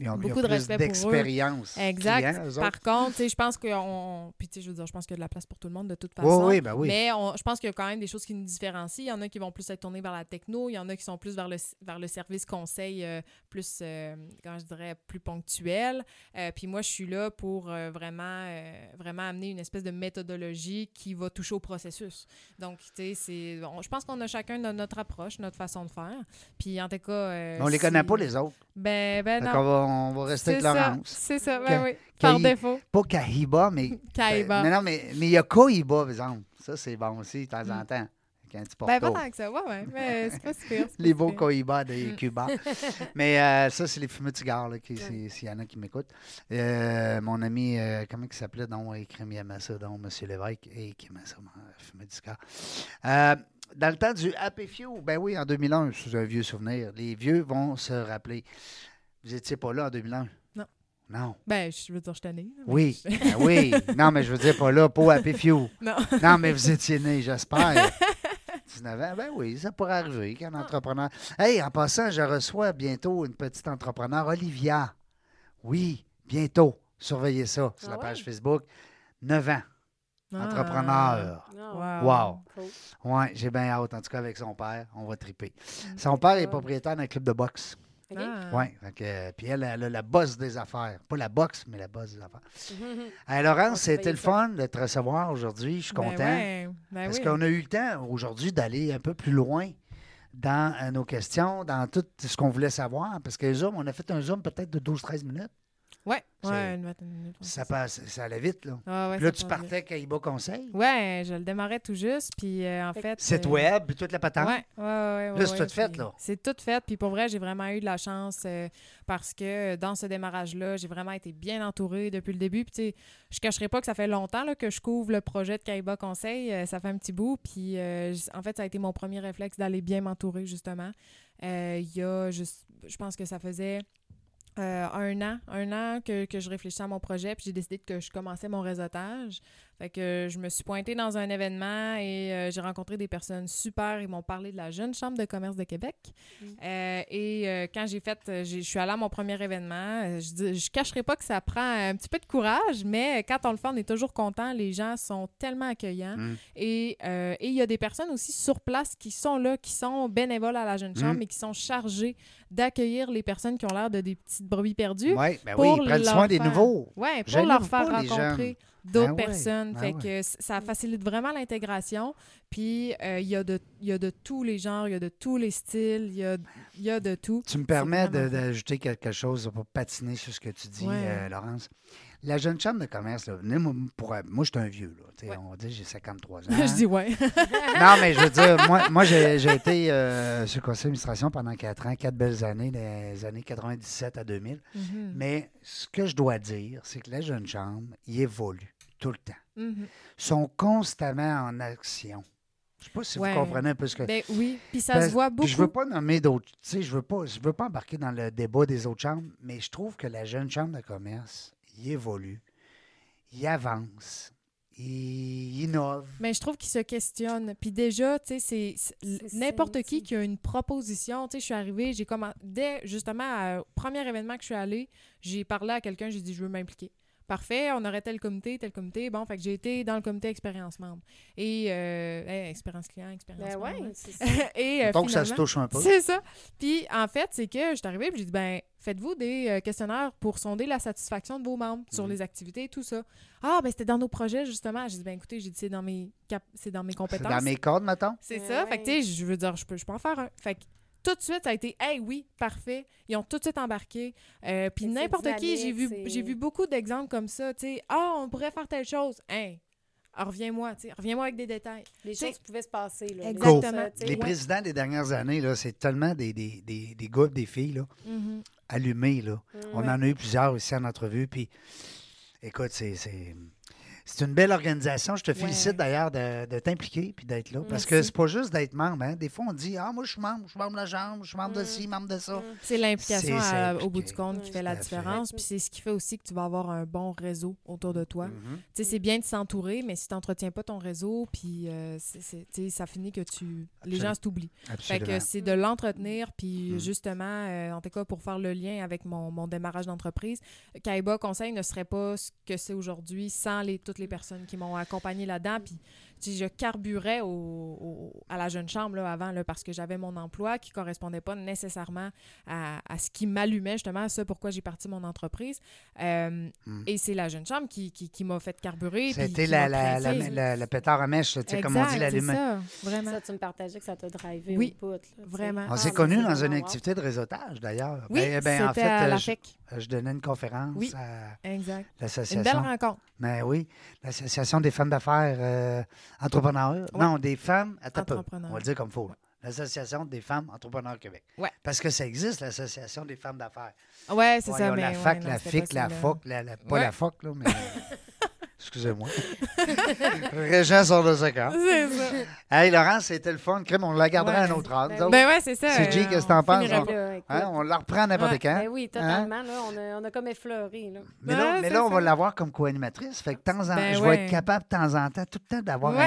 Ils ont, ils ont Beaucoup de respect pour eux. d'expérience. Exact. Par contre, je pense que on... Puis, je veux dire, je pense qu'il y a de la place pour tout le monde de toute Oui, façon. oui, ben oui. Mais on- je pense qu'il y a quand même des choses qui nous différencient. Il y en a qui vont plus être tournés vers la techno, il y en a qui sont plus vers le, vers le service conseil, euh, plus, euh, comment je dirais, plus ponctuel. Euh, puis moi, je suis là pour euh, vraiment, euh, vraiment amener une espèce de méthodologie qui va toucher au processus. Donc, tu sais, c'est... je pense qu'on a chacun no- notre approche, notre façon de faire. Puis, en tout cas... euh, on les connaît pas, les autres. Ben, ben non. qu'on va, on va rester avec Laurence. c'est ça, ben Ka- oui. Par Kahi- défaut. Pas Kahiba, mais. Kaiba. Mais non, mais mais il y a Kohiba, par exemple. Ça, c'est bon aussi, de temps en Mm. temps. Avec un petit Ben, porto. pas tant que ça, ouais, ouais. Mais c'est pas pas les beaux pire. Cohiba de Mm. Cuba. Mais euh, ça, c'est les fumeux de cigares, là, s'il y en a qui m'écoutent. Euh, mon ami, euh, comment il s'appelait, donc, il aimait ça, donc, M. Lévesque, et qui aimait ça, fumer du cigare. Dans le temps du Happy Few, ben oui, en 2001, c'est un vieux souvenir. Les vieux vont se rappeler. Vous n'étiez pas là en 2001? Non. Non. Ben, je veux dire, je suis né. Oui, je- ben oui. Non, mais je veux dire pas là, pas Happy Few. Non. Non, mais vous étiez né, j'espère. 19 ans. Ben oui, ça pourrait arriver qu'un entrepreneur. Hey, en passant, je reçois bientôt une petite entrepreneur, Olivia. Oui, bientôt. Surveillez ça sur Ah la ouais? page Facebook. 9 ans, Ah. entrepreneur. Ah, Wow. Wow. cool. Oui, j'ai bien hâte. En tout cas, avec son père, on va triper. Son père est propriétaire d'un club de boxe. OK? Ah. Oui, puis elle, elle a la bosse des affaires. Pas la boxe, mais la bosse des affaires. Hey, Laurence, c'était le fun de te recevoir aujourd'hui. Je suis Ben content. ouais, ben Parce oui. qu'on a eu le temps aujourd'hui d'aller un peu plus loin dans euh, nos questions, dans tout ce qu'on voulait savoir. Parce que Zoom, on a fait un Zoom peut-être de 12-13 minutes. Ouais, ouais, une vingtaine de minutes, ouais, Ça, passe, ça allait vite, là. Ah ouais, Puis là, tu vite. partais avec Aïba Conseil. Ouais, je le démarrais tout juste, puis euh, en Fait. Site euh, web, puis toute la patente. Ouais, ouais, ouais. ouais, Là, c'est ouais, tout fait, puis là. C'est tout fait. Puis pour vrai, j'ai vraiment eu de la chance euh, parce que dans ce démarrage-là, j'ai vraiment été bien entourée depuis le début. Puis tu sais, je cacherai pas que ça fait longtemps là, que je couvre le projet de Kaiba Conseil. Euh, ça fait un petit bout. Puis euh, en fait, ça a été mon premier réflexe d'aller bien m'entourer, justement. Euh, Il y a juste, je pense que ça faisait euh, un an, un an que, que je réfléchissais à mon projet, puis j'ai décidé que je commençais mon réseautage. Fait que je me suis pointée dans un événement et euh, j'ai rencontré des personnes super. Ils m'ont parlé de la Jeune Chambre de commerce de Québec. Euh, et euh, quand j'ai fait, euh, je suis allée à mon premier événement. euh, Je ne je cacherai pas que ça prend un petit peu de courage, mais quand on le fait, on est toujours content. Les gens sont tellement accueillants. Mm. Et euh, et il y a des personnes aussi sur place qui sont là, qui sont bénévoles à la Jeune Chambre Mm. et qui sont chargées d'accueillir les personnes qui ont l'air de des petites brebis perdues. Oui, ben pour oui, ils prennent soin des nouveaux. Ouais, pour leur faire rencontrer. D'autres Ben ouais, personnes. ben fait ouais. que c- ça facilite vraiment l'intégration. Puis euh, il y, a de- il y a de tous les genres, il y a de tous les styles, il y a, y a de tout. Tu me permets d'ajouter quelque chose pour patiner sur ce que tu dis, Ouais. euh, Laurence. La jeune chambre de commerce, là, venez, moi, pour, moi, je suis un vieux. Là. On va dire j'ai 53 ans. je dis ouais. non, mais je veux dire, moi, moi j'ai été euh, sur le conseil d'administration pendant quatre ans, quatre belles années, des années 97 à 2000. Mhm. Mais ce que je dois dire, c'est que la jeune chambre, il évolue tout le temps. Mhm. Sont constamment en action. Je ne sais pas si Ouais. vous comprenez un peu ce que... Ben oui, puis ça Ben, se voit beaucoup. Je veux pas nommer d'autres. Tu sais, je veux pas, je veux pas embarquer dans le débat des autres chambres, mais je trouve que la jeune chambre de commerce, il évolue, il avance, il innove. Mais je trouve qu'ils se questionnent. Puis déjà, tu sais, c'est- n'importe qui qui a une proposition. Tu sais, je suis arrivée, j'ai commencé. Dès justement, au premier événement que je suis allée, j'ai parlé à quelqu'un, j'ai dit, je veux m'impliquer. Parfait, on aurait tel comité, tel comité. Bon, fait que j'ai été dans le comité expérience membre. Et, euh, hey, expérience client, expérience Ben membre. ouais, c'est ça. Et euh, Donc, ça se touche un peu. c'est ça. Puis, en fait, c'est que je suis arrivée et j'ai dit, ben, faites-vous des euh, questionnaires pour sonder la satisfaction de vos membres sur Mhm. les activités, tout ça. Ah, ben, c'était dans nos projets, justement. J'ai dit, ben, écoutez, j'ai dit, c'est dans mes, cap- c'est dans mes C'est compétences. dans mes cordes, mettons? C'est Ouais, ça. Fait que, tu sais, je veux dire, je peux, je peux en faire un. Fait que, tout de suite, ça a été, hey, oui, parfait. Ils ont tout de suite embarqué. Euh, Puis, n'importe qui, j'ai vu, j'ai vu beaucoup d'exemples comme ça. Tu sais, ah, on pourrait faire telle chose. Hey, ah, reviens-moi, tu sais, reviens-moi avec des détails. Les T'sais, choses pouvaient se passer. Là, Exactement. Ça, Les ouais. présidents des dernières années, là, c'est tellement des, des, des, des gars, des filles là, Mhm. allumés. Là. Mm, On en a eu plusieurs aussi en entrevue. Puis, écoute, c'est, c'est, une belle organisation. Je te félicite d'ailleurs de, de t'impliquer puis d'être là. Parce que Merci. c'est pas juste d'être membre. Hein. Des fois, on dit Ah, moi, je suis membre, je suis membre de la Chambre, je suis membre de Mm. ci, membre de ça. Mm. C'est l'implication au bout du compte qui fait la fait. différence. Puis c'est ce qui fait aussi que tu vas avoir un bon réseau autour de toi. Mhm. Tu sais, c'est bien de s'entourer, mais si tu n'entretiens pas ton réseau, puis euh, ça finit que tu les gens Absolument. t'oublient. Fait que c'est de l'entretenir, puis Mm. justement, euh, en tout cas, pour faire le lien avec mon, mon démarrage d'entreprise, Kaiba Conseil ne serait pas ce que c'est aujourd'hui sans les, toutes les personnes qui m'ont accompagné là-dedans. Je carburais au, au- à la jeune chambre là, avant là, parce que j'avais mon emploi qui correspondait pas nécessairement à, à ce qui m'allumait justement, à ce pourquoi j'ai parti mon entreprise. Euh, Mm. Et c'est la jeune chambre qui, qui, qui m'a fait carburer. C'était la, la, la, craqué. la- le pétard à mèche, tu sais, comme on dit, c'est ça, vraiment. Ça, tu me partageais que ça t'a drivé Oui, au bout. là, t'sais. vraiment. On Ah, s'est mais connus dans une wow. activité de réseautage, d'ailleurs. Oui, Ben- ben, en c'était fait, à la je, donnais une conférence Oui. à Exact. l'association. Une belle rencontre. Ben oui, l'Association des femmes d'affaires euh, entrepreneurs. Ouais. Non, des femmes. Attends. On va le dire comme il faut. L'Association des femmes entrepreneurs Québec. Ouais. Parce que ça existe, l'Association des femmes d'affaires. Ouais, c'est ça. ils ont mais la fac, la FIC, la. FOC, la, la- pas la FOC, là, mais. Excusez-moi. Régent sort de sa carte. C'est ça. Hey, Laurence, c'était le fun. Crème, on la gardera Ouais. à un autre nous Ben. Ben ouais, c'est ça. C'est G, euh, qu'est-ce que on t'en penses. Hein, on la reprend n'importe Ouais. quand. Ben oui, totalement. Là, on, a, on a comme effleuré. Là. Mais là, Ouais, mais là on va l'avoir comme co-animatrice. Fait que temps en Ben je vais être capable de temps en temps, tout le temps, d'avoir Ouais.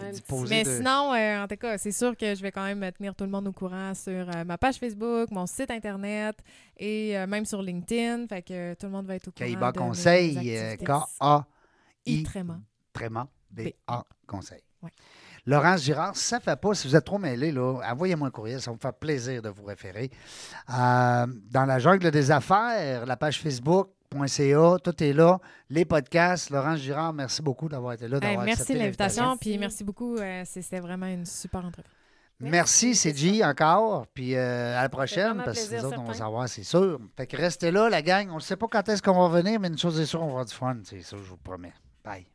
un, posé Mais de- sinon, euh, en tout cas, c'est sûr que je vais quand même tenir tout le monde au courant sur euh, ma page Facebook, mon site Internet et euh, même sur LinkedIn. Fait que tout le monde va être au courant. Mes Conseil, euh, I-Tréma. Tréma, B-A, Conseil. Ouais. Laurence Girard, ça ne fait pas, si vous êtes trop mêlés, là, envoyez-moi un courriel, ça va me faire plaisir de vous référer. Euh, dans la jungle des affaires, la page Facebook.ca, tout est là. Les podcasts, Laurence Girard, merci beaucoup d'avoir été là, Hey, merci l'invitation, puis merci beaucoup. euh, c'est- C'était vraiment une super entrevue. Merci, c'est G encore. Puis euh, à la prochaine, parce que les autres, on va savoir, c'est sûr. Fait que restez là, la gang. On ne sait pas quand est-ce qu'on va venir, mais une chose est sûre, on va avoir du fun. C'est ça, je vous promets. Bye.